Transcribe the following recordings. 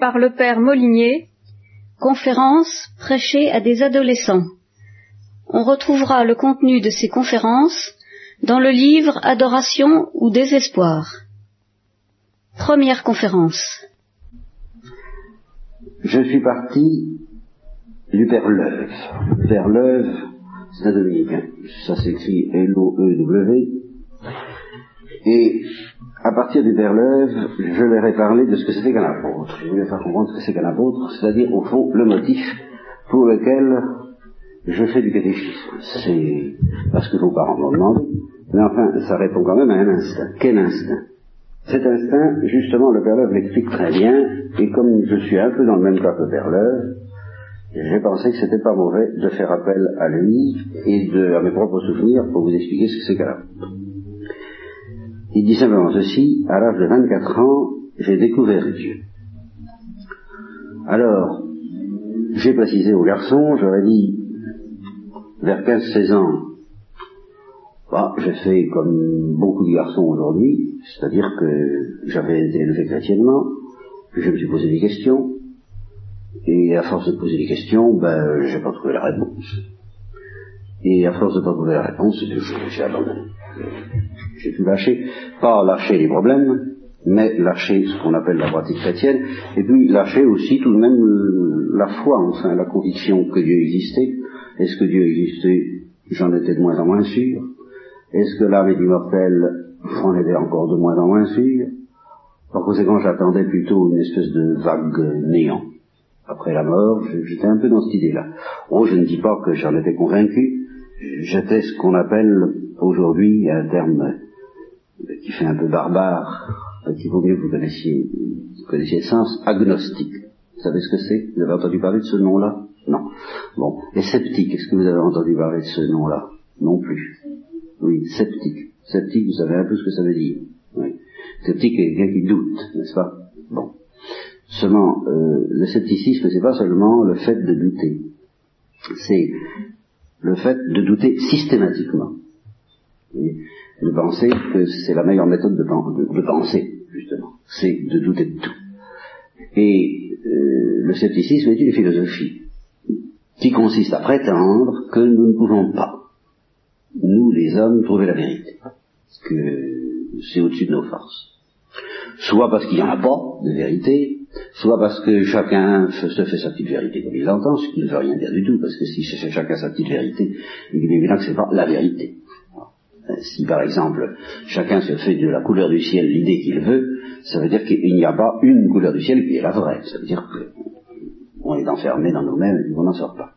par le père Molinier, conférences prêchées à des adolescents. On retrouvera le contenu de ces conférences dans le livre Adoration ou désespoir. Première conférence. Je suis parti du Père Leuve. Père Leuve, c'est un dominicain. Ça s'écrit L-O-E-W. Et à partir du Père je leur ai de ce que c'était qu'un apôtre. Je voulais faire comprendre ce que c'est qu'un apôtre, c'est-à-dire au fond le motif pour lequel je fais du catéchisme. C'est parce que vos parents m'ont demandé, mais enfin, ça répond quand même à un instinct. Quel instinct? Cet instinct, justement, le Père l'explique très bien, et comme je suis un peu dans le même cas que le Père j'ai pensé que c'était pas mauvais de faire appel à lui et de, à mes propres souvenirs pour vous expliquer ce que c'est qu'un apôtre. Il dit simplement ceci, à l'âge de 24 ans, j'ai découvert Dieu. Alors, j'ai précisé au garçon, j'aurais dit, vers 15-16 ans, bah, j'ai fait comme beaucoup de garçons aujourd'hui, c'est-à-dire que j'avais été élevé chrétiennement, je me suis posé des questions, et à force de poser des questions, ben, j'ai pas trouvé la réponse. Et à force de pas trouver la réponse, j'ai abandonné. J'ai tout lâché. Pas lâcher les problèmes, mais lâcher ce qu'on appelle la pratique chrétienne, et puis lâcher aussi tout de même euh, la foi, enfin la conviction que Dieu existait. Est-ce que Dieu existait? J'en étais de moins en moins sûr. Est-ce que l'âme est immortelle? J'en étais encore de moins en moins sûr. Par conséquent, j'attendais plutôt une espèce de vague néant. Après la mort, j'étais un peu dans cette idée-là. Oh, je ne dis pas que j'en étais convaincu. J'étais ce qu'on appelle aujourd'hui un terme qui fait un peu barbare, qu'il vaut mieux que vous connaissiez, vous connaissiez le sens, agnostique. Vous savez ce que c'est? Vous avez entendu parler de ce nom-là? Non. Bon. Et sceptique, est-ce que vous avez entendu parler de ce nom-là? Non plus. Oui, sceptique. Sceptique, vous savez un peu ce que ça veut dire. Oui. Sceptique est quelqu'un qui doute, n'est-ce pas? Bon. Seulement, euh, le scepticisme, c'est pas seulement le fait de douter. C'est le fait de douter systématiquement de penser que c'est la meilleure méthode de, penser, justement. C'est de douter de tout. Et euh, le scepticisme est une philosophie qui consiste à prétendre que nous ne pouvons pas, nous les hommes, trouver la vérité. Que c'est au-dessus de nos forces. Soit parce qu'il n'y en a pas de vérité, soit parce que chacun se fait sa petite vérité comme il l'entend, ce qui ne veut rien dire du tout, parce que si c'est chacun sa petite vérité, il est évident que c'est pas la vérité. Si par exemple chacun se fait de la couleur du ciel l'idée qu'il veut, ça veut dire qu'il n'y a pas une couleur du ciel qui est la vraie. Ça veut dire qu'on est enfermé dans nous-mêmes et qu'on n'en sort pas.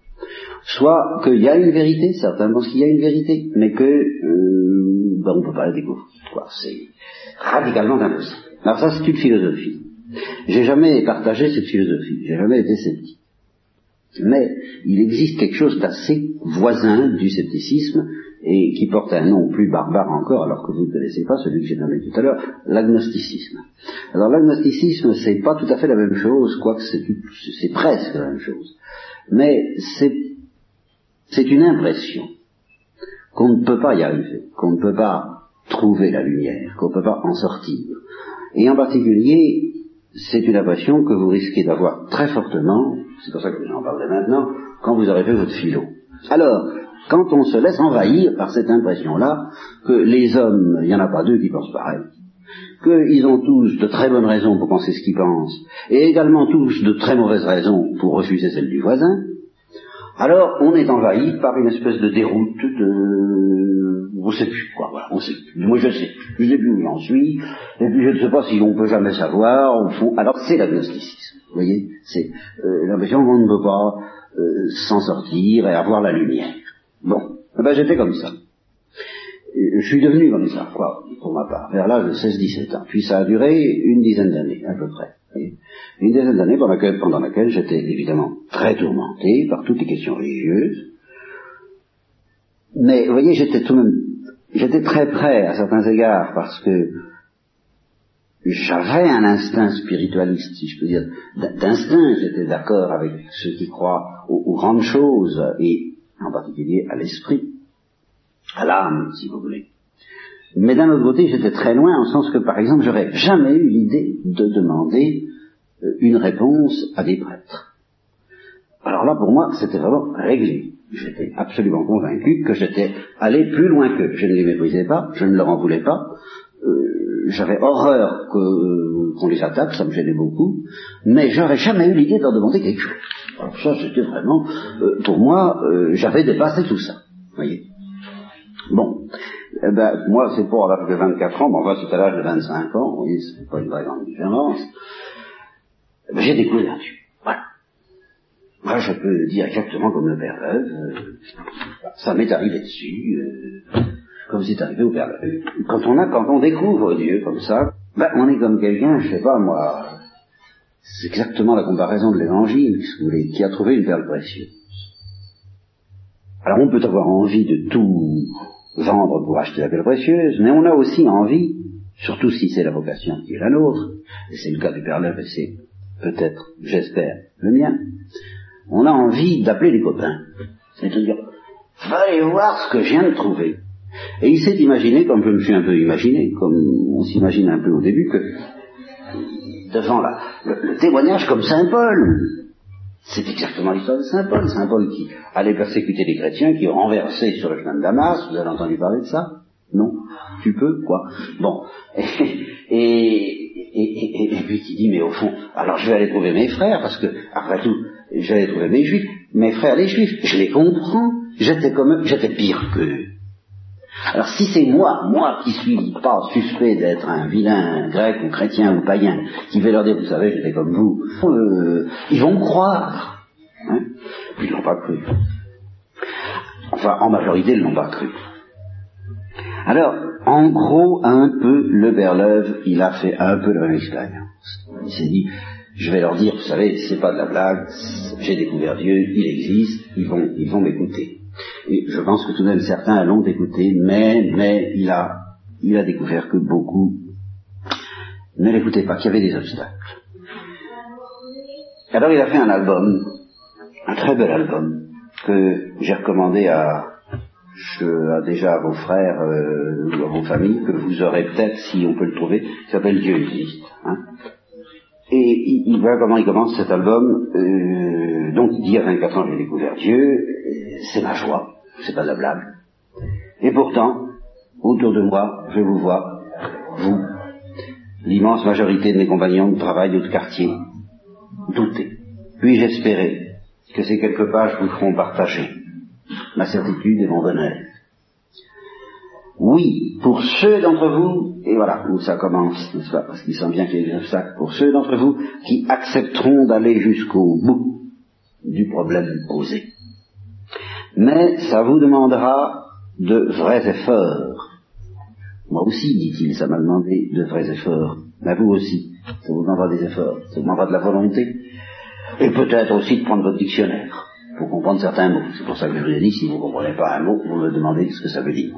Soit qu'il y a une vérité, certains pensent qu'il y a une vérité, mais que euh, ben, on ne peut pas la découvrir. C'est radicalement impossible. Alors ça c'est une philosophie. J'ai jamais partagé cette philosophie, j'ai jamais été sceptique. Mais il existe quelque chose d'assez voisin du scepticisme et qui porte un nom plus barbare encore, alors que vous ne connaissez pas celui que j'ai nommé tout à l'heure, l'agnosticisme. Alors l'agnosticisme, c'est pas tout à fait la même chose, quoique c'est presque la même chose. Mais c'est une impression qu'on ne peut pas y arriver, qu'on ne peut pas trouver la lumière, qu'on ne peut pas en sortir. Et en particulier, c'est une impression que vous risquez d'avoir très fortement, c'est pour ça que j'en parlerai maintenant, quand vous aurez fait votre philo. Alors, quand on se laisse envahir par cette impression-là que les hommes, il n'y en a pas deux qui pensent pareil, qu'ils ont tous de très bonnes raisons pour penser ce qu'ils pensent, et également tous de très mauvaises raisons pour refuser celle du voisin, alors on est envahi par une espèce de déroute, de... on ne sait plus quoi, voilà, on sait plus. Moi je sais plus, je sais plus où j'en suis, et puis je ne sais pas si on peut jamais savoir, au fond, alors c'est l'agnosticisme, vous voyez, c'est euh, l'impression qu'on ne peut pas euh, s'en sortir et avoir la lumière. Bon, eh ben j'étais comme ça. Je suis devenu comme ça, quoi, pour ma part, vers l'âge de 16-17 ans. Puis ça a duré une dizaine d'années, à peu près. Une dizaine d'années pendant laquelle, j'étais évidemment très tourmenté par toutes les questions religieuses. Mais, vous voyez, j'étais tout de même, j'étais très prêt à certains égards parce que j'avais un instinct spiritualiste, si je peux dire, d'instinct, j'étais d'accord avec ceux qui croient aux, aux grandes choses et en particulier à l'esprit, à l'âme, si vous voulez. Mais d'un autre côté, j'étais très loin, en sens que, par exemple, j'aurais jamais eu l'idée de demander une réponse à des prêtres. Alors là, pour moi, c'était vraiment réglé. J'étais absolument convaincu que j'étais allé plus loin qu'eux. Je ne les méprisais pas, je ne leur en voulais pas. Euh, J'avais horreur qu'on les attaque, ça me gênait beaucoup, mais j'aurais jamais eu l'idée de leur demander quelque chose. Alors ça, c'était vraiment, euh, pour moi, euh, j'avais dépassé tout ça. Voyez. Bon, eh ben, moi, c'est pour l'âge de 24 ans, mais enfin, c'est à l'âge de 25 ans, vous voyez, c'est pas une vraie grande différence. Eh ben, j'ai découvert Dieu. Voilà. Moi, je peux dire exactement comme le Père Leuve, euh, ça m'est arrivé dessus, euh, comme c'est arrivé au Père Leuve. Quand on a, quand on découvre Dieu comme ça, ben, on est comme quelqu'un, je sais pas moi, c'est exactement la comparaison de l'Évangile, si vous voulez, qui a trouvé une perle précieuse. Alors on peut avoir envie de tout vendre pour acheter la perle précieuse, mais on a aussi envie, surtout si c'est la vocation qui est la nôtre, et c'est le cas du Père et c'est peut-être, j'espère, le mien, on a envie d'appeler les copains. C'est-à-dire, va aller voir ce que je viens de trouver. Et il s'est imaginé, comme je me suis un peu imaginé, comme on s'imagine un peu au début, que devant la, le, témoignage comme Saint Paul, c'est exactement l'histoire de Saint Paul. Saint Paul qui allait persécuter les chrétiens, qui renversait sur le chemin de Damas, vous avez entendu parler de ça? Non. Tu peux? Quoi? Bon. Et, et, et, et, puis qui dit, mais au fond, alors je vais aller trouver mes frères, parce que, après tout, aller trouver mes juifs, mes frères les juifs, je les comprends, j'étais comme eux, j'étais pire qu'eux. Alors si c'est moi, moi qui suis pas suspect d'être un vilain grec ou chrétien ou païen, qui vais leur dire, vous savez, j'étais comme vous, euh, ils vont croire. Hein ils l'ont pas cru. Enfin, en majorité, ils l'ont pas cru. Alors, en gros, un peu, le Berleuve, il a fait un peu la même expérience. Il s'est dit, je vais leur dire, vous savez, c'est pas de la blague, j'ai découvert Dieu, il existe, ils vont, ils vont m'écouter. Et je pense que tout de même certains l'ont écouté, mais, mais il a, il a découvert que beaucoup ne l'écoutaient pas, qu'il y avait des obstacles. Alors il a fait un album, un très bel album, que j'ai recommandé à, je, déjà à vos frères euh, ou à vos familles, que vous aurez peut-être, si on peut le trouver, qui s'appelle Dieu existe. Hein. Et il, il, comment il commence cet album. Euh, donc il dit à 24 ans j'ai découvert Dieu, c'est ma joie, c'est pas de la blague. Et pourtant, autour de moi, je vous vois, vous, l'immense majorité de mes compagnons de travail ou de quartier, douter. Puis-je espérer que ces quelques pages vous feront partager ma certitude et mon bonheur oui, pour ceux d'entre vous, et voilà où ça commence, n'est-ce pas, parce qu'il sent bien qu'il y a des obstacles, pour ceux d'entre vous qui accepteront d'aller jusqu'au bout du problème posé. Mais ça vous demandera de vrais efforts. Moi aussi, dit-il, ça m'a demandé de vrais efforts. Mais vous aussi, ça vous demandera des efforts, ça vous demandera de la volonté, et peut-être aussi de prendre votre dictionnaire pour comprendre certains mots. C'est pour ça que je vous ai dit, si vous ne comprenez pas un mot, vous me demandez ce que ça veut dire.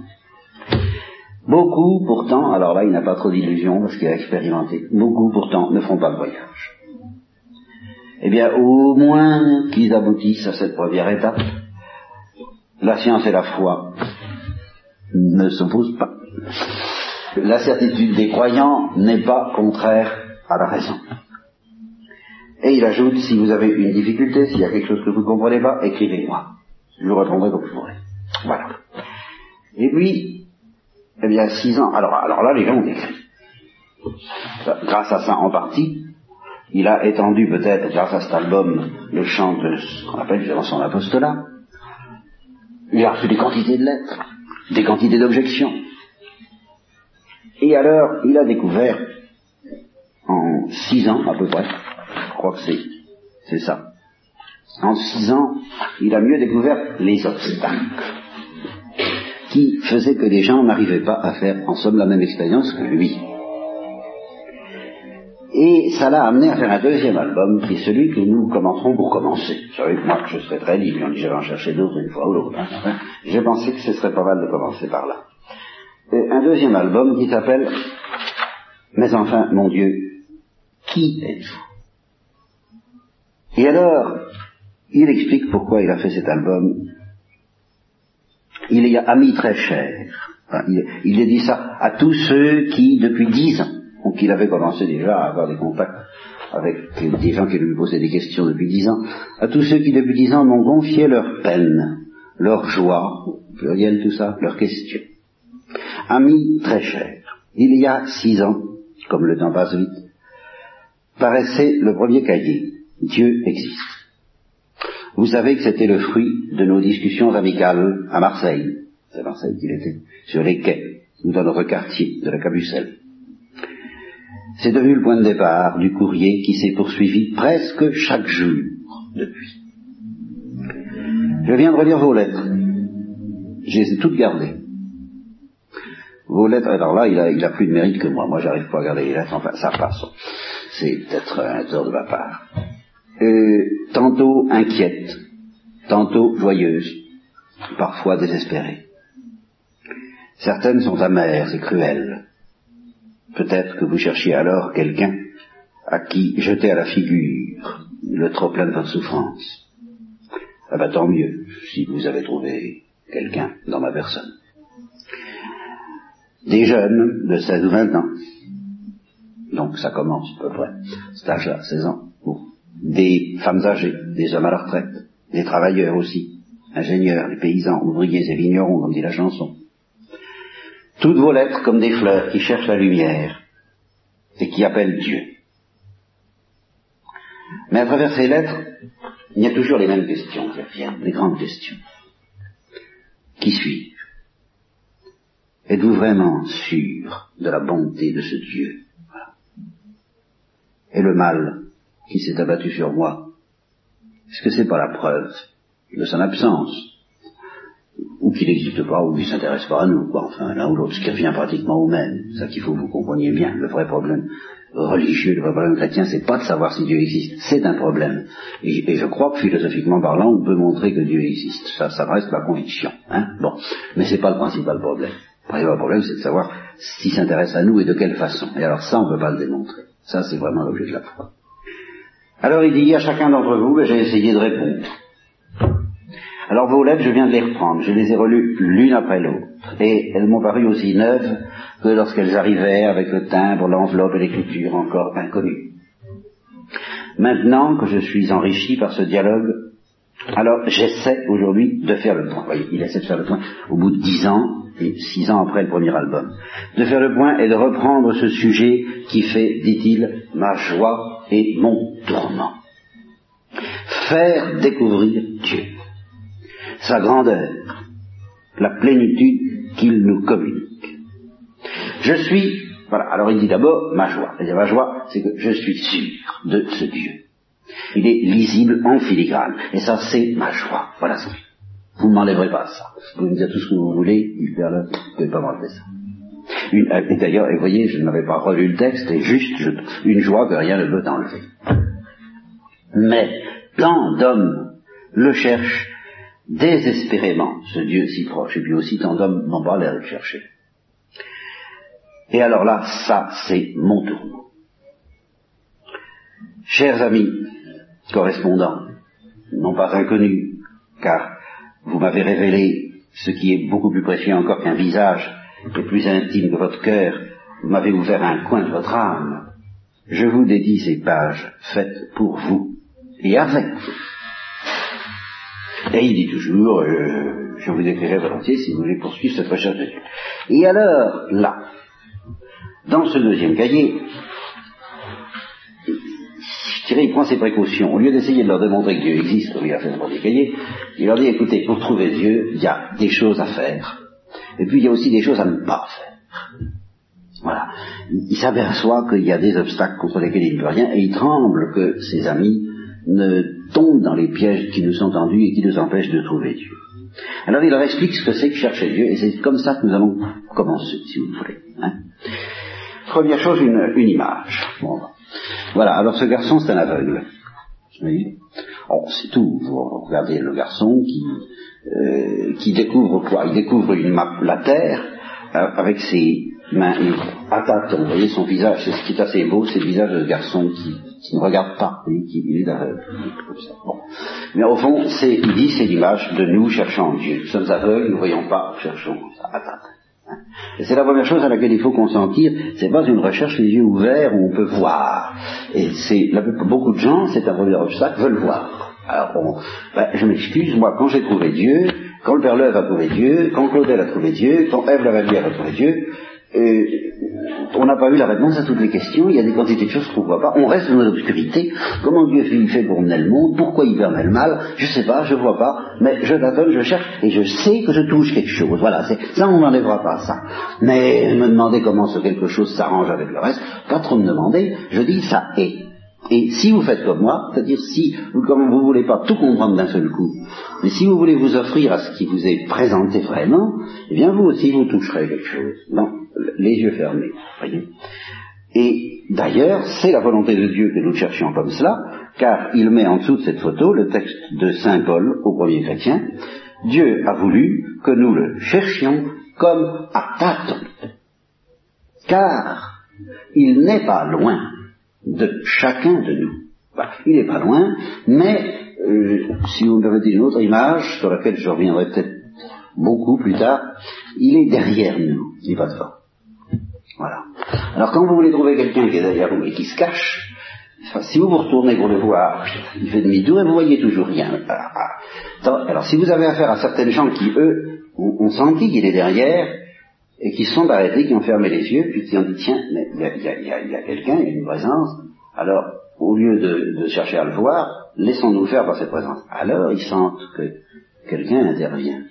Beaucoup, pourtant, alors là, il n'a pas trop d'illusions parce qu'il a expérimenté, beaucoup, pourtant, ne font pas le voyage. Eh bien, au moins qu'ils aboutissent à cette première étape, la science et la foi ne s'opposent pas. La certitude des croyants n'est pas contraire à la raison. Et il ajoute, si vous avez une difficulté, s'il y a quelque chose que vous ne comprenez pas, écrivez-moi. Je vous répondrai comme je pourrai. Voilà. Et puis, eh bien, six ans. Alors, là, les gens ont écrit. Grâce à ça, en partie, il a étendu peut-être, grâce à cet album, le chant de ce qu'on appelle justement son apostolat. Il a reçu des quantités de lettres, des quantités d'objections. Et alors, il a découvert, en six ans à peu près, je crois que c'est, c'est ça, en six ans, il a mieux découvert les obstacles qui faisait que les gens n'arrivaient pas à faire en somme la même expérience que lui. Et ça l'a amené à faire un deuxième album, qui est celui que nous commencerons pour commencer. Vous savez que moi, je serais très libre, on j'allais en chercher d'autres une fois ou l'autre. Hein. J'ai pensé que ce serait pas mal de commencer par là. Un deuxième album qui s'appelle Mais enfin, mon Dieu, qui êtes-vous? Et alors, il explique pourquoi il a fait cet album il y a amis très chers. il, il a dit ça à tous ceux qui, depuis dix ans, ou qu'il avait commencé déjà à avoir des contacts avec des gens qui lui posaient des questions depuis dix ans, à tous ceux qui depuis dix ans m'ont confié leur peine, leur joie, pluriel tout ça, leurs questions. Amis très chers, il y a six ans, comme le temps passe vite, paraissait le premier cahier, Dieu existe. Vous savez que c'était le fruit de nos discussions amicales à Marseille, c'est Marseille qu'il était, sur les quais, ou dans notre quartier de la Cabucelle. C'est devenu le point de départ du courrier qui s'est poursuivi presque chaque jour depuis. Je viens de relire vos lettres. Je les ai toutes gardées. Vos lettres, alors là, il a, plus de mérite que moi. Moi, j'arrive pas à garder les lettres. Enfin, ça passe. C'est peut-être un tort de ma part. Euh, tantôt inquiète, tantôt joyeuse, parfois désespérée. Certaines sont amères et cruelles. Peut-être que vous cherchiez alors quelqu'un à qui jeter à la figure le trop plein de votre souffrance. Ah ben tant mieux si vous avez trouvé quelqu'un dans ma personne. Des jeunes de 16 ou 20 ans, donc ça commence à peu près, cet âge-là, 16 ans, des femmes âgées, des hommes à la retraite, des travailleurs aussi, ingénieurs, des paysans, ouvriers et vignerons, comme dit la chanson. Toutes vos lettres comme des fleurs qui cherchent la lumière et qui appellent Dieu. Mais à travers ces lettres, il y a toujours les mêmes questions les grandes questions. Qui suis-je? Êtes-vous vraiment sûr de la bonté de ce Dieu? Et le mal qui s'est abattu sur moi, est-ce que c'est pas la preuve de son absence? Ou qu'il n'existe pas, ou qu'il ne s'intéresse pas à nous, quoi. enfin l'un ou l'autre, ce qui revient pratiquement au même. C'est ça qu'il faut que vous compreniez bien. Le vrai problème religieux, le vrai problème chrétien, c'est pas de savoir si Dieu existe, c'est un problème. Et, je crois que philosophiquement parlant, on peut montrer que Dieu existe. Ça, ça reste la conviction. Hein bon, mais c'est pas le principal problème. Le principal problème, c'est de savoir s'il s'intéresse à nous et de quelle façon. Et alors ça, on ne peut pas le démontrer. Ça, c'est vraiment l'objet de la foi. Alors il dit à chacun d'entre vous, ben, j'ai essayé de répondre. Alors vos lettres, je viens de les reprendre, je les ai relues l'une après l'autre, et elles m'ont paru aussi neuves que lorsqu'elles arrivaient avec le timbre, l'enveloppe et l'écriture encore inconnues. Maintenant que je suis enrichi par ce dialogue, alors j'essaie aujourd'hui de faire le point. Voyez, il essaie de faire le point au bout de dix ans, et six ans après le premier album, de faire le point et de reprendre ce sujet qui fait, dit-il, ma joie et mon tourment. Faire découvrir Dieu sa grandeur, la plénitude qu'il nous communique. Je suis, voilà, alors il dit d'abord ma joie. Et ma joie, c'est que je suis sûr de ce Dieu. Il est lisible en filigrane. Et ça, c'est ma joie. Voilà ça. Vous ne m'enlèverez pas ça. Vous me dire tout ce que vous voulez, vous ne pouvez pas m'enlever ça. Euh, et d'ailleurs, vous voyez, je n'avais pas relu le texte, et juste une joie que rien ne peut enlever. Mais tant d'hommes le cherchent désespérément ce Dieu si proche, et puis aussi tant d'hommes n'ont pas l'air de le chercher. Et alors là, ça, c'est mon tour. Chers amis, correspondants, non pas inconnus, car vous m'avez révélé ce qui est beaucoup plus précieux encore qu'un visage et plus intime que votre cœur, vous m'avez ouvert un coin de votre âme. Je vous dédie ces pages faites pour vous et avec vous. Et il dit toujours, euh, je vous écrirai volontiers si vous voulez poursuivre cette recherche de Dieu. Et alors, là, dans ce deuxième cahier, je dirais, il prend ses précautions. Au lieu d'essayer de leur démontrer que Dieu existe, comme il a fait dans le premier cahier, il leur dit, écoutez, pour trouver Dieu, il y a des choses à faire. Et puis il y a aussi des choses à ne pas faire. Voilà. Il s'aperçoit qu'il y a des obstacles contre lesquels il ne peut rien, et il tremble que ses amis ne tombent dans les pièges qui nous sont tendus et qui nous empêchent de trouver Dieu. Alors il leur explique ce que c'est que chercher Dieu, et c'est comme ça que nous allons commencer, si vous voulez. Hein. Première chose, une, image. Voilà, alors ce garçon, c'est un aveugle. C'est tout. Vous regardez le garçon qui, euh, qui découvre quoi? Il découvre une map, la terre euh, avec ses mains et à Vous voyez son visage, c'est ce qui est assez beau, c'est le visage de ce garçon qui, qui ne regarde pas, qui, est aveugle. Bon. Mais au fond, c'est, il dit, c'est l'image de nous cherchant Dieu. Nous sommes aveugles, nous ne voyons pas, cherchons à hein. c'est la première chose à laquelle il faut consentir. C'est pas une recherche les yeux ouverts où on peut voir. Et c'est beaucoup de gens, c'est un premier obstacle, veulent voir. Alors bon, ben, je m'excuse, moi quand j'ai trouvé Dieu, quand le Père Leuve a trouvé Dieu, quand Claudel a trouvé Dieu, quand Ève Lavalière a trouvé Dieu, euh, on n'a pas eu la réponse à toutes les questions, il y a des quantités de choses qu'on ne voit pas, on reste dans l'obscurité, comment Dieu fait, pour mener le monde, pourquoi il permet le mal, je ne sais pas, je ne vois pas, mais je tâtonne, je cherche, et je sais que je touche quelque chose, voilà, ça on n'enlèvera pas ça. Mais me demander comment ce quelque chose s'arrange avec le reste, pas trop me demander, je dis ça est. Et si vous faites comme moi, c'est-à-dire si vous, vous ne voulez pas tout comprendre d'un seul coup, mais si vous voulez vous offrir à ce qui vous est présenté vraiment, eh bien vous aussi vous toucherez quelque chose. Non, les yeux fermés, voyez. Et d'ailleurs, c'est la volonté de Dieu que nous cherchions comme cela, car il met en dessous de cette photo le texte de Saint Paul au premier chrétien. Dieu a voulu que nous le cherchions comme à tâtons, car il n'est pas loin de chacun de nous. Bah, il n'est pas loin, mais euh, si vous me permettez une autre image, sur laquelle je reviendrai peut-être beaucoup plus tard, il est derrière nous, il n'est pas devant. Voilà. Alors quand vous voulez trouver quelqu'un qui est derrière vous et qui se cache, si vous vous retournez pour le voir, il fait demi-tour et vous voyez toujours rien. Alors si vous avez affaire à certaines gens qui, eux, ont, senti qu'il est derrière, et qui sont arrêtés, qui ont fermé les yeux, puis qui ont dit tiens, il y a, quelqu'un, il y a une présence, alors au lieu de, chercher à le voir, laissons-nous faire par cette présence. Alors ils sentent que quelqu'un intervient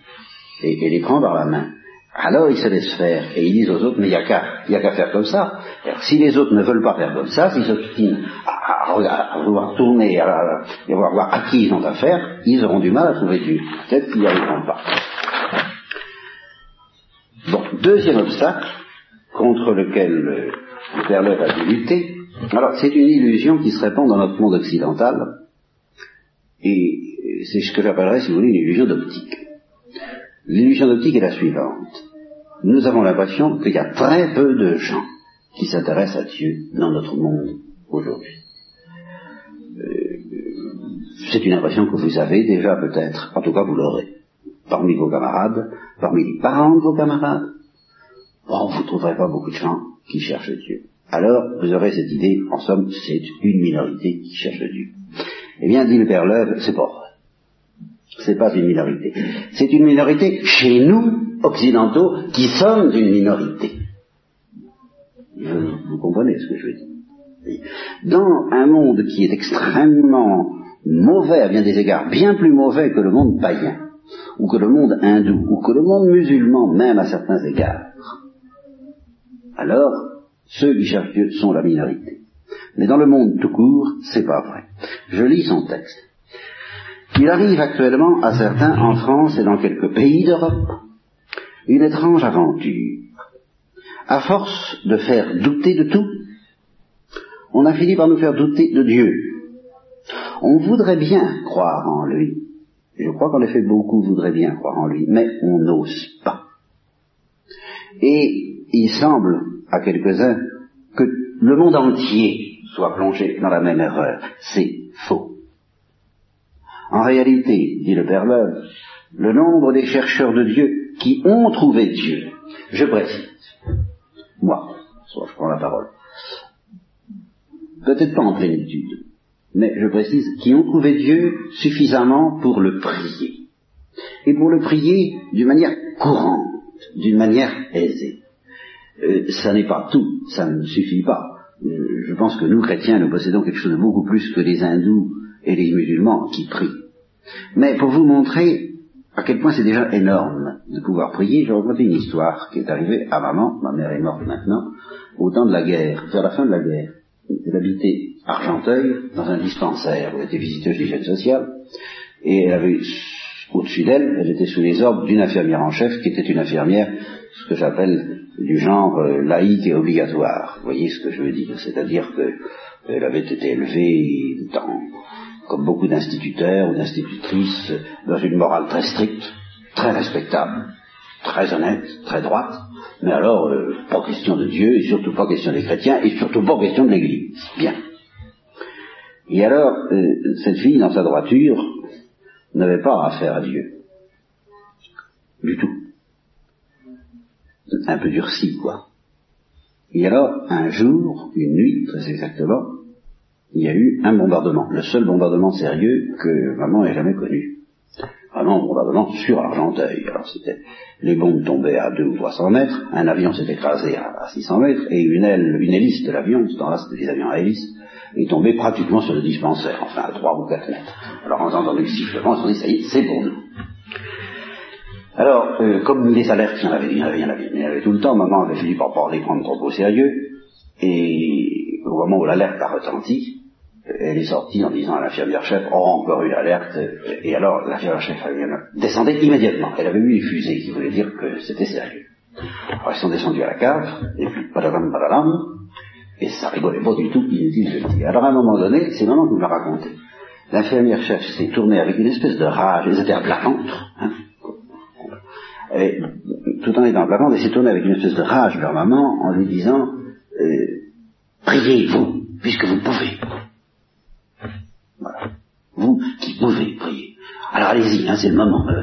et, les prend par la main. Alors ils se laissent faire et ils disent aux autres mais il n'y a qu'à faire comme ça. si les autres ne veulent pas faire comme ça, s'ils s'obstinent à, à, vouloir tourner à, et voir à qui ils ont affaire, ils auront du mal à trouver Dieu. Peut-être qu'ils n'y arriveront pas. Deuxième obstacle contre lequel le Père a dû lutter, alors c'est une illusion qui se répand dans notre monde occidental, et c'est ce que j'appellerais, si vous voulez, une illusion d'optique. L'illusion d'optique est la suivante. Nous avons l'impression qu'il y a très peu de gens qui s'intéressent à Dieu dans notre monde aujourd'hui. Euh, c'est une impression que vous avez déjà peut-être, en tout cas vous l'aurez parmi vos camarades, parmi les parents de vos camarades, bon, vous ne trouverez pas beaucoup de gens qui cherchent Dieu. Alors, vous aurez cette idée, en somme, c'est une minorité qui cherche Dieu. Eh bien, dit le Père Leuve, c'est pas vrai. C'est pas une minorité. C'est une minorité chez nous, occidentaux, qui sommes une minorité. Vous, comprenez ce que je veux dire Dans un monde qui est extrêmement mauvais, à bien des égards, bien plus mauvais que le monde païen, ou que le monde hindou, ou que le monde musulman, même à certains égards, alors ceux qui cherchent Dieu sont la minorité. Mais dans le monde tout court, c'est pas vrai. Je lis son texte. Il arrive actuellement à certains en France et dans quelques pays d'Europe une étrange aventure. À force de faire douter de tout, on a fini par nous faire douter de Dieu. On voudrait bien croire en lui, je crois qu'en effet beaucoup voudraient bien croire en lui, mais on n'ose pas. Et il semble à quelques-uns que le monde entier soit plongé dans la même erreur. C'est faux. En réalité, dit le Père Leuve, le nombre des chercheurs de Dieu qui ont trouvé Dieu, je précise, moi, soit je prends la parole, peut-être pas en plénitude, mais je précise, qui ont trouvé Dieu suffisamment pour le prier. Et pour le prier d'une manière courante, d'une manière aisée. Euh, ça n'est pas tout, ça ne suffit pas. Euh, je pense que nous, chrétiens, nous possédons quelque chose de beaucoup plus que les hindous et les musulmans qui prient. Mais pour vous montrer à quel point c'est déjà énorme de pouvoir prier, je vais raconter une histoire qui est arrivée à maman, ma mère est morte maintenant, au temps de la guerre, vers la fin de la guerre. Elle habitait Argenteuil, dans un dispensaire, où elle était visiteuse d'hygiène sociale, et elle avait au-dessus d'elle, elle était sous les ordres d'une infirmière en chef, qui était une infirmière, ce que j'appelle du genre euh, laïque et obligatoire. Vous voyez ce que je veux dire? C'est-à-dire qu'elle avait été élevée dans, comme beaucoup d'instituteurs ou d'institutrices, dans une morale très stricte, très respectable, très honnête, très droite, mais alors euh, pas question de Dieu, et surtout pas question des chrétiens, et surtout pas question de l'Église. Bien. Et alors, euh, cette fille, dans sa droiture, n'avait pas affaire à Dieu. Du tout. Un peu durci, quoi. Et alors, un jour, une nuit, très exactement, il y a eu un bombardement, le seul bombardement sérieux que maman ait jamais connu. Vraiment un bombardement sur Argenteuil. Alors c'était, les bombes tombaient à 2 ou 300 mètres, un avion s'est écrasé à, 600 mètres, et une aile, une hélice de l'avion, ce temps-là c'était des avions à hélice, est tombée pratiquement sur le dispensaire, enfin à 3 ou 4 mètres. Alors on a entendu le sifflement, on s'est dit, ça y est, c'est pour nous. Alors, euh, comme les alertes, il y en avait, il y en avait, tout le temps, maman avait fini par pas prendre trop au sérieux, et au moment où l'alerte a retenti, elle est sortie en disant à l'infirmière chef, oh, encore une alerte, et alors l'infirmière chef descendait immédiatement. Elle avait vu les fusées, qui voulait dire que c'était sérieux. Alors ils sont descendus à la cave, et puis padam padam, et ça rigolait pas du tout, inutile de dire. Alors à un moment donné, c'est maman qui me l'a raconté. L'infirmière chef s'est tournée avec une espèce de rage, elle était à plat ventre, hein, et, tout en étant plafond, elle s'est tournée avec une espèce de rage vers maman en lui disant euh, Priez, vous, puisque vous pouvez. Voilà. Vous qui pouvez prier. Alors allez-y, hein, c'est le moment. Euh.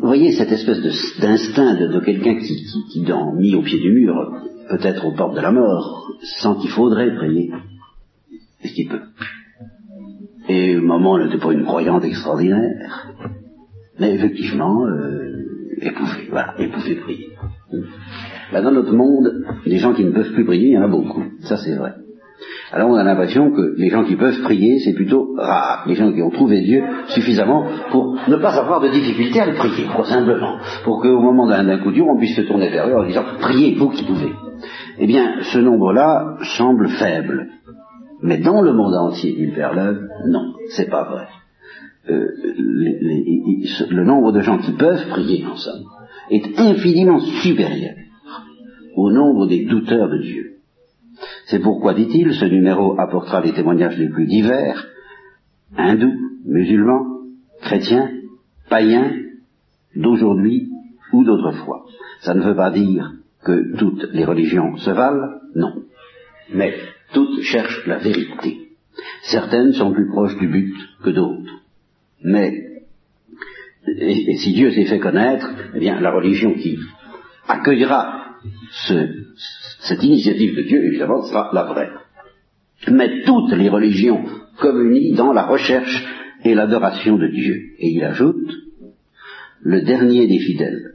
vous voyez cette espèce d'instinct de, quelqu'un qui, qui, qui, dans, mis au pied du mur, peut-être aux portes de la mort, sent qu'il faudrait prier. Est-ce qu'il peut? Et maman n'était pas une croyante extraordinaire. Mais effectivement, euh, épouser, voilà, épouser prier. Là, dans notre monde, les gens qui ne peuvent plus prier, il y en a beaucoup. Ça, c'est vrai. Alors on a l'impression que les gens qui peuvent prier, c'est plutôt rare. Les gens qui ont trouvé Dieu suffisamment pour ne pas avoir de difficulté à le prier, quoi, simplement. Pour qu'au moment d'un coup dur, on puisse se tourner vers eux en disant, priez, vous qui pouvez. Eh bien, ce nombre-là semble faible. Mais dans le monde entier, dit le non, c'est pas vrai. Euh, le nombre de gens qui peuvent prier, en somme, est infiniment supérieur au nombre des douteurs de Dieu. C'est pourquoi, dit-il, ce numéro apportera les témoignages les plus divers, hindous, musulmans, chrétiens, païens, d'aujourd'hui ou d'autrefois. Ça ne veut pas dire que toutes les religions se valent, non. Mais toutes cherchent la vérité. Certaines sont plus proches du but que d'autres. Mais, et, si Dieu s'est fait connaître, eh bien, la religion qui accueillera cette initiative de Dieu, évidemment, sera la vraie. Mais toutes les religions communient dans la recherche et l'adoration de Dieu. Et il ajoute, le dernier des fidèles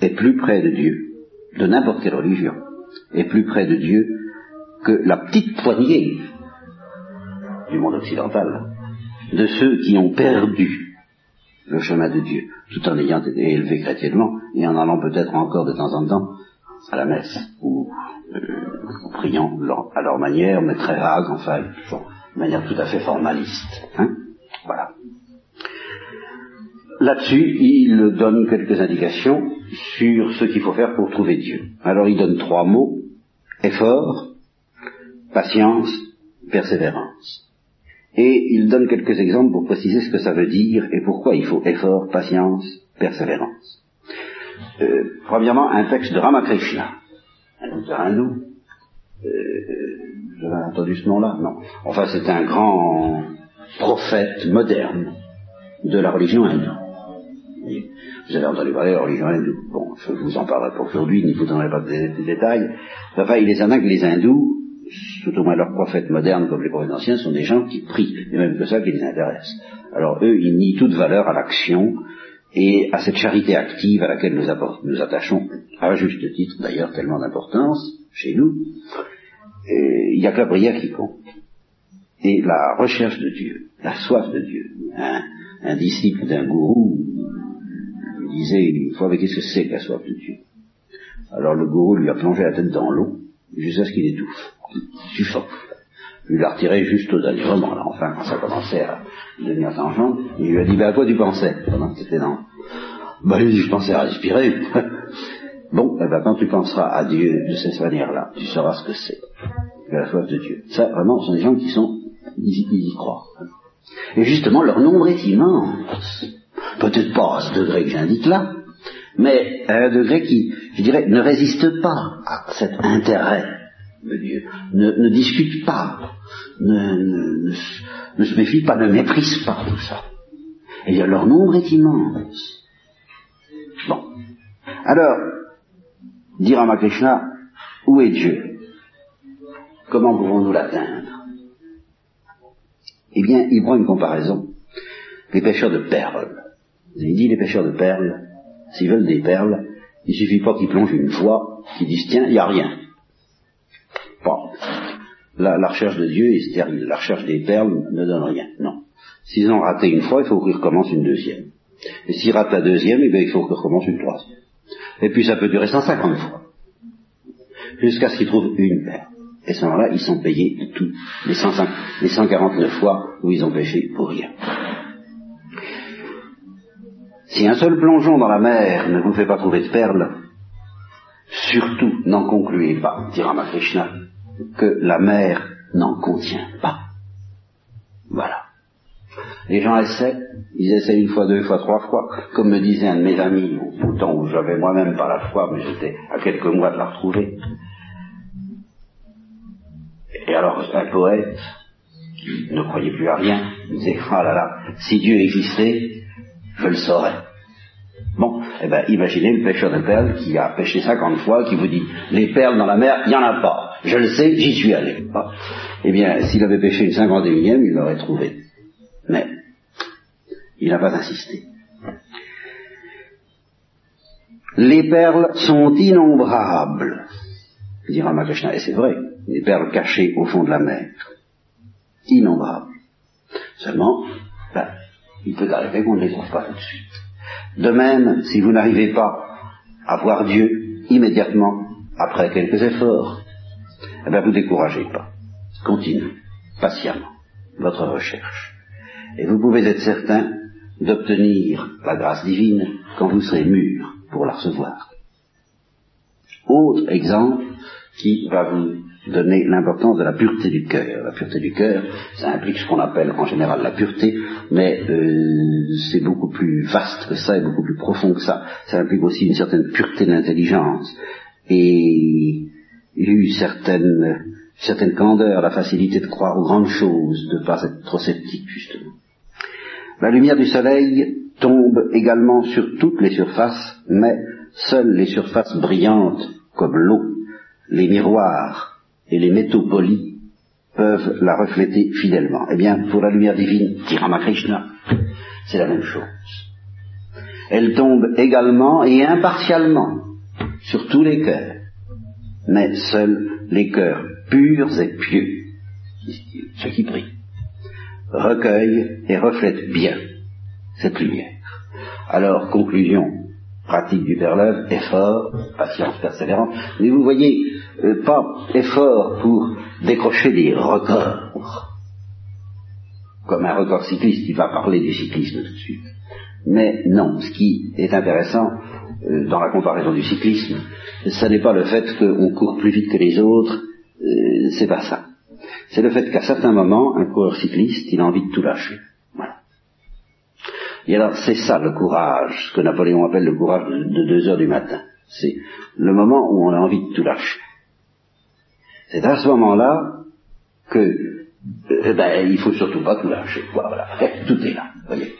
est plus près de Dieu, de n'importe quelle religion, est plus près de Dieu que la petite poignée du monde occidental de ceux qui ont perdu le chemin de Dieu, tout en ayant été élevés chrétiennement et en allant peut-être encore de temps en temps à la messe ou euh, priant à leur manière, mais très vague, enfin, de manière tout à fait formaliste. Hein voilà. Là-dessus, il donne quelques indications sur ce qu'il faut faire pour trouver Dieu. Alors il donne trois mots effort, patience, persévérance. Et il donne quelques exemples pour préciser ce que ça veut dire et pourquoi il faut effort, patience, persévérance. Euh, premièrement, un texte de Ramakrishna, un auteur hindou. Euh, vous avez entendu ce nom-là Non. Enfin, c'est un grand prophète moderne de la religion hindoue. Vous avez entendu parler de la religion hindoue. Bon, je vous en parlerai pas aujourd'hui, ne vous donnerai pas de détails. Enfin, il est certain que les hindous tout au moins leurs prophètes modernes comme les prophètes anciens, sont des gens qui prient, et même que ça qui les intéresse. Alors eux, ils nient toute valeur à l'action et à cette charité active à laquelle nous, nous attachons, à juste titre d'ailleurs, tellement d'importance chez nous. Il n'y a que la prière qui compte. Et la recherche de Dieu, la soif de Dieu. Un, un disciple d'un gourou disait une fois, mais qu'est-ce que c'est que la soif de Dieu? Alors le gourou lui a plongé la tête dans l'eau, jusqu'à ce qu'il étouffe suffoque. Il l'a retiré juste au dernier moment, enfin, quand ça commençait à devenir tangente, il lui a dit, ben, à quoi tu pensais, pendant que c'était dans... Ben, dit, je pensais à respirer. bon, eh ben, quand tu penseras à Dieu de cette manière-là, tu sauras ce que c'est, la soif de Dieu. Ça, vraiment, ce sont des gens qui sont, ils, y croient. Et justement, leur nombre est immense. Peut-être pas à ce degré que j'indique là, mais à un degré qui, je dirais, ne résiste pas à cet intérêt Ne, ne discute pas, ne, se méfie pas, ne méprise pas tout ça. Et leur nombre est immense. Bon. Alors, à Ramakrishna, où est Dieu? Comment pouvons-nous l'atteindre? Eh bien, il prend une comparaison. Les pêcheurs de perles. Il dit les pêcheurs de perles, s'ils veulent des perles, il suffit pas qu'ils plongent une fois, qu'ils disent tiens, il n'y a rien. La, recherche de Dieu est stérile. La recherche des perles ne donne rien. Non. S'ils ont raté une fois, il faut qu'ils recommencent une deuxième. Et s'ils ratent la deuxième, eh il faut qu'ils recommencent une troisième. Et puis ça peut durer 150 fois. Jusqu'à ce qu'ils trouvent une perle. Et à ce moment-là, ils sont payés de tout. Les, 105, les 149 fois où ils ont pêché pour rien. Si un seul plongeon dans la mer ne vous fait pas trouver de perles, surtout n'en concluez pas, dit Ramakrishna, que la mer n'en contient pas. Voilà. Les gens essaient, ils essaient une fois, deux fois, trois fois, comme me disait un de mes amis, au temps où j'avais moi-même pas la foi, mais j'étais à quelques mois de la retrouver. Et alors, un poète, qui ne croyait plus à rien, disait, oh là là, si Dieu existait, je le saurais. Bon, eh ben, imaginez le pêcheur de perles qui a pêché 50 fois, qui vous dit, les perles dans la mer, il n'y en a pas. Je le sais, j'y suis allé. Eh bien, s'il avait pêché une 51e, il l'aurait trouvé. Mais, il n'a pas insisté. Les perles sont innombrables, dit Ramakrishna, et c'est vrai, les perles cachées au fond de la mer. Innombrables. Seulement, ben, il peut arriver qu'on ne les trouve pas tout de suite. De même, si vous n'arrivez pas à voir Dieu immédiatement après quelques efforts, eh bien vous découragez pas. Continuez, patiemment, votre recherche. Et vous pouvez être certain d'obtenir la grâce divine quand vous serez mûr pour la recevoir. Autre exemple qui va vous donner l'importance de la pureté du cœur. La pureté du cœur, ça implique ce qu'on appelle en général la pureté, mais euh, c'est beaucoup plus vaste que ça et beaucoup plus profond que ça. Ça implique aussi une certaine pureté d'intelligence et une certaine, certaine candeur, la facilité de croire aux grandes choses, de ne pas être trop sceptique justement. La lumière du soleil tombe également sur toutes les surfaces, mais seules les surfaces brillantes, comme l'eau, les miroirs et les métaux polis, peuvent la refléter fidèlement. Eh bien, pour la lumière divine, dit c'est la même chose. Elle tombe également et impartialement sur tous les cœurs, mais seuls les cœurs purs et pieux, ceux qui prient, recueillent et reflètent bien cette lumière. Alors, conclusion pratique du Père effort, patience, persévérance, mais vous voyez, euh, pas effort pour décrocher des records, comme un record cycliste, il va parler du cyclisme tout de suite. Mais non, ce qui est intéressant dans la comparaison du cyclisme, ce n'est pas le fait qu'on court plus vite que les autres, euh, c'est pas ça. C'est le fait qu'à certains moments, un coureur cycliste, il a envie de tout lâcher. Voilà. Et alors, c'est ça le courage, ce que Napoléon appelle le courage de deux heures du matin. C'est le moment où on a envie de tout lâcher. C'est à ce moment-là que eh ben, il faut surtout pas tout lâcher. Voilà, tout est là. Voyez.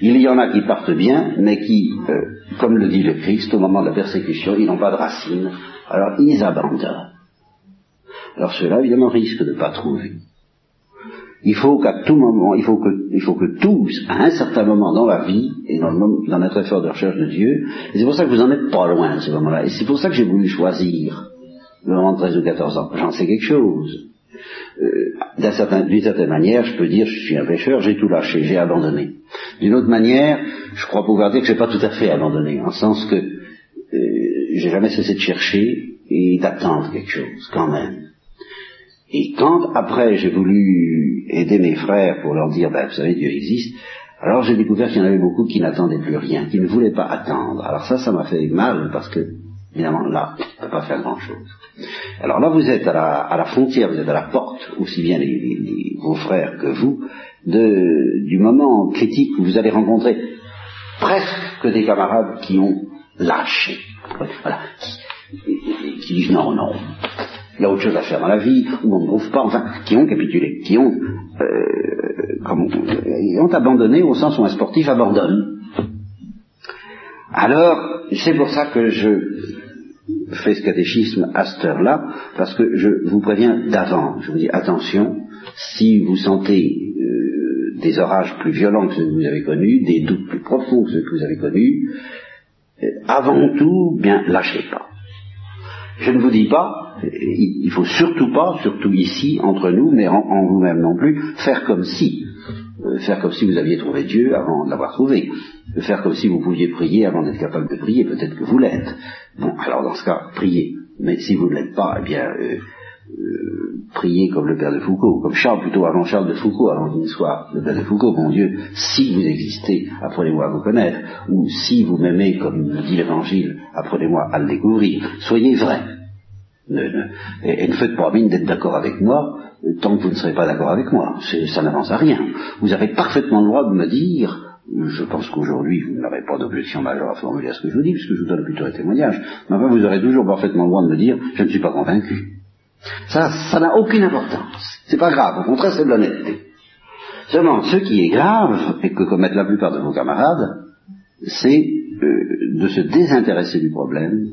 Il y en a qui partent bien, mais qui, euh, comme le dit le Christ, au moment de la persécution, ils n'ont pas de racines. Alors ils abandonnent. Alors ceux-là, évidemment, risquent de ne pas trouver. Il faut qu'à tout moment, il faut que, il faut que tous, à un certain moment dans la vie, et dans, notre effort de recherche de Dieu, et c'est pour ça que vous en êtes pas loin à ce moment-là, et c'est pour ça que j'ai voulu choisir le moment de 13 ou 14 ans. J'en sais quelque chose. Euh, d'une certaine manière, je peux dire, je suis un pêcheur, j'ai tout lâché, j'ai abandonné. D'une autre manière, je crois pouvoir dire que j'ai pas tout à fait abandonné, en sens que euh, j'ai jamais cessé de chercher et d'attendre quelque chose, quand même. Et quand après j'ai voulu aider mes frères pour leur dire, ben, vous savez, Dieu existe, alors j'ai découvert qu'il y en avait beaucoup qui n'attendaient plus rien, qui ne voulaient pas attendre. Alors ça, ça m'a fait mal parce que, évidemment, là, on ne peut pas faire grand-chose. Alors là, vous êtes à la, frontière, vous êtes à la porte, aussi bien les, vos frères que vous, du moment critique où vous allez rencontrer presque des camarades qui ont lâché, voilà, qui, disent non, non, il y a autre chose à faire dans la vie, où on ne trouve pas, enfin, qui ont capitulé, qui ont, euh, ont abandonné au sens où un sportif abandonne. Alors, c'est pour ça que je fais ce catéchisme à cette heure-là, parce que je vous préviens d'avant. Je vous dis attention, si vous sentez euh, des orages plus violents que ceux que vous avez connus, des doutes plus profonds que ceux que vous avez connus, euh, avant tout, bien, lâchez pas. Je ne vous dis pas, il faut surtout pas, surtout ici, entre nous, mais en vous-même non plus, faire comme si. Euh, faire comme si vous aviez trouvé Dieu avant de l'avoir trouvé, faire comme si vous pouviez prier avant d'être capable de prier, peut-être que vous l'êtes. Bon, alors dans ce cas, priez. Mais si vous ne l'êtes pas, eh bien, euh, euh, priez comme le Père de Foucault, comme Charles plutôt avant Charles de Foucault, avant qu'il ne soit le Père de Foucault, mon Dieu, si vous existez, apprenez-moi à vous connaître, ou si vous m'aimez comme dit l'Évangile, apprenez-moi à le découvrir. Soyez vrai. Et, et, ne faites pas mine d'être d'accord avec moi, tant que vous ne serez pas d'accord avec moi. Ça n'avance à rien. Vous avez parfaitement le droit de me dire, je pense qu'aujourd'hui vous n'avez pas d'objection majeure à formuler à ce que je vous dis, puisque je vous donne plutôt un témoignage, mais enfin vous aurez toujours parfaitement le droit de me dire, je ne suis pas convaincu. Ça, ça n'a aucune importance. C'est pas grave, au contraire c'est de l'honnêteté. Seulement, ce qui est grave, et que commettent la plupart de vos camarades, c'est euh, de se désintéresser du problème,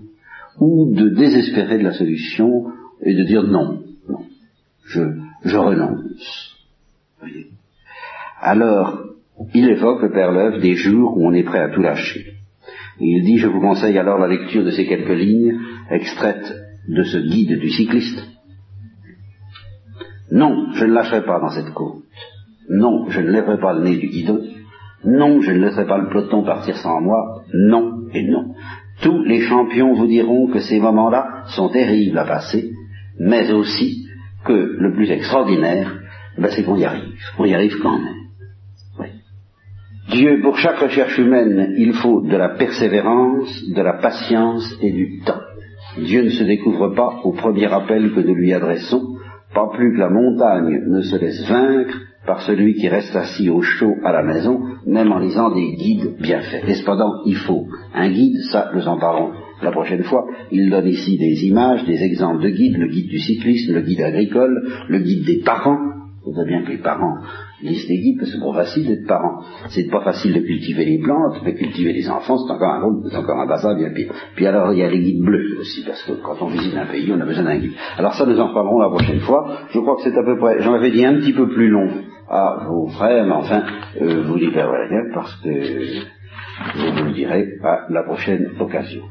ou de désespérer de la solution, et de dire non, je, je renonce. Alors, il évoque, le Père Leuve, des jours où on est prêt à tout lâcher. il dit, je vous conseille alors la lecture de ces quelques lignes extraites de ce guide du cycliste. Non, je ne lâcherai pas dans cette côte. Non, je ne lèverai pas le nez du guidon. Non, je ne laisserai pas le peloton partir sans moi. Non et non. Tous les champions vous diront que ces moments-là sont terribles à passer, mais aussi que le plus extraordinaire, ben, c'est qu'on y arrive. On y arrive quand même. Dieu, pour chaque recherche humaine, il faut de la persévérance, de la patience et du temps. Dieu ne se découvre pas au premier appel que nous lui adressons, pas plus que la montagne ne se laisse vaincre par celui qui reste assis au chaud à la maison, même en lisant des guides bien faits. Et cependant, il faut un guide, ça nous en parlons la prochaine fois. Il donne ici des images, des exemples de guides, le guide du cyclisme, le guide agricole, le guide des parents. Vous savez bien que les parents lisent des guides, parce que c'est pas facile d'être parent. C'est pas facile de cultiver les plantes, mais cultiver les enfants, c'est encore un rôle, c'est encore un bazar bien pire. Puis alors, il y a les guides bleus aussi, parce que quand on visite un pays, on a besoin d'un guide. Alors ça, nous en parlerons la prochaine fois. Je crois que c'est à peu près, j'en avais dit un petit peu plus long à vos frères, mais enfin, euh, vous libérez parce que je vous le dirai à la prochaine occasion.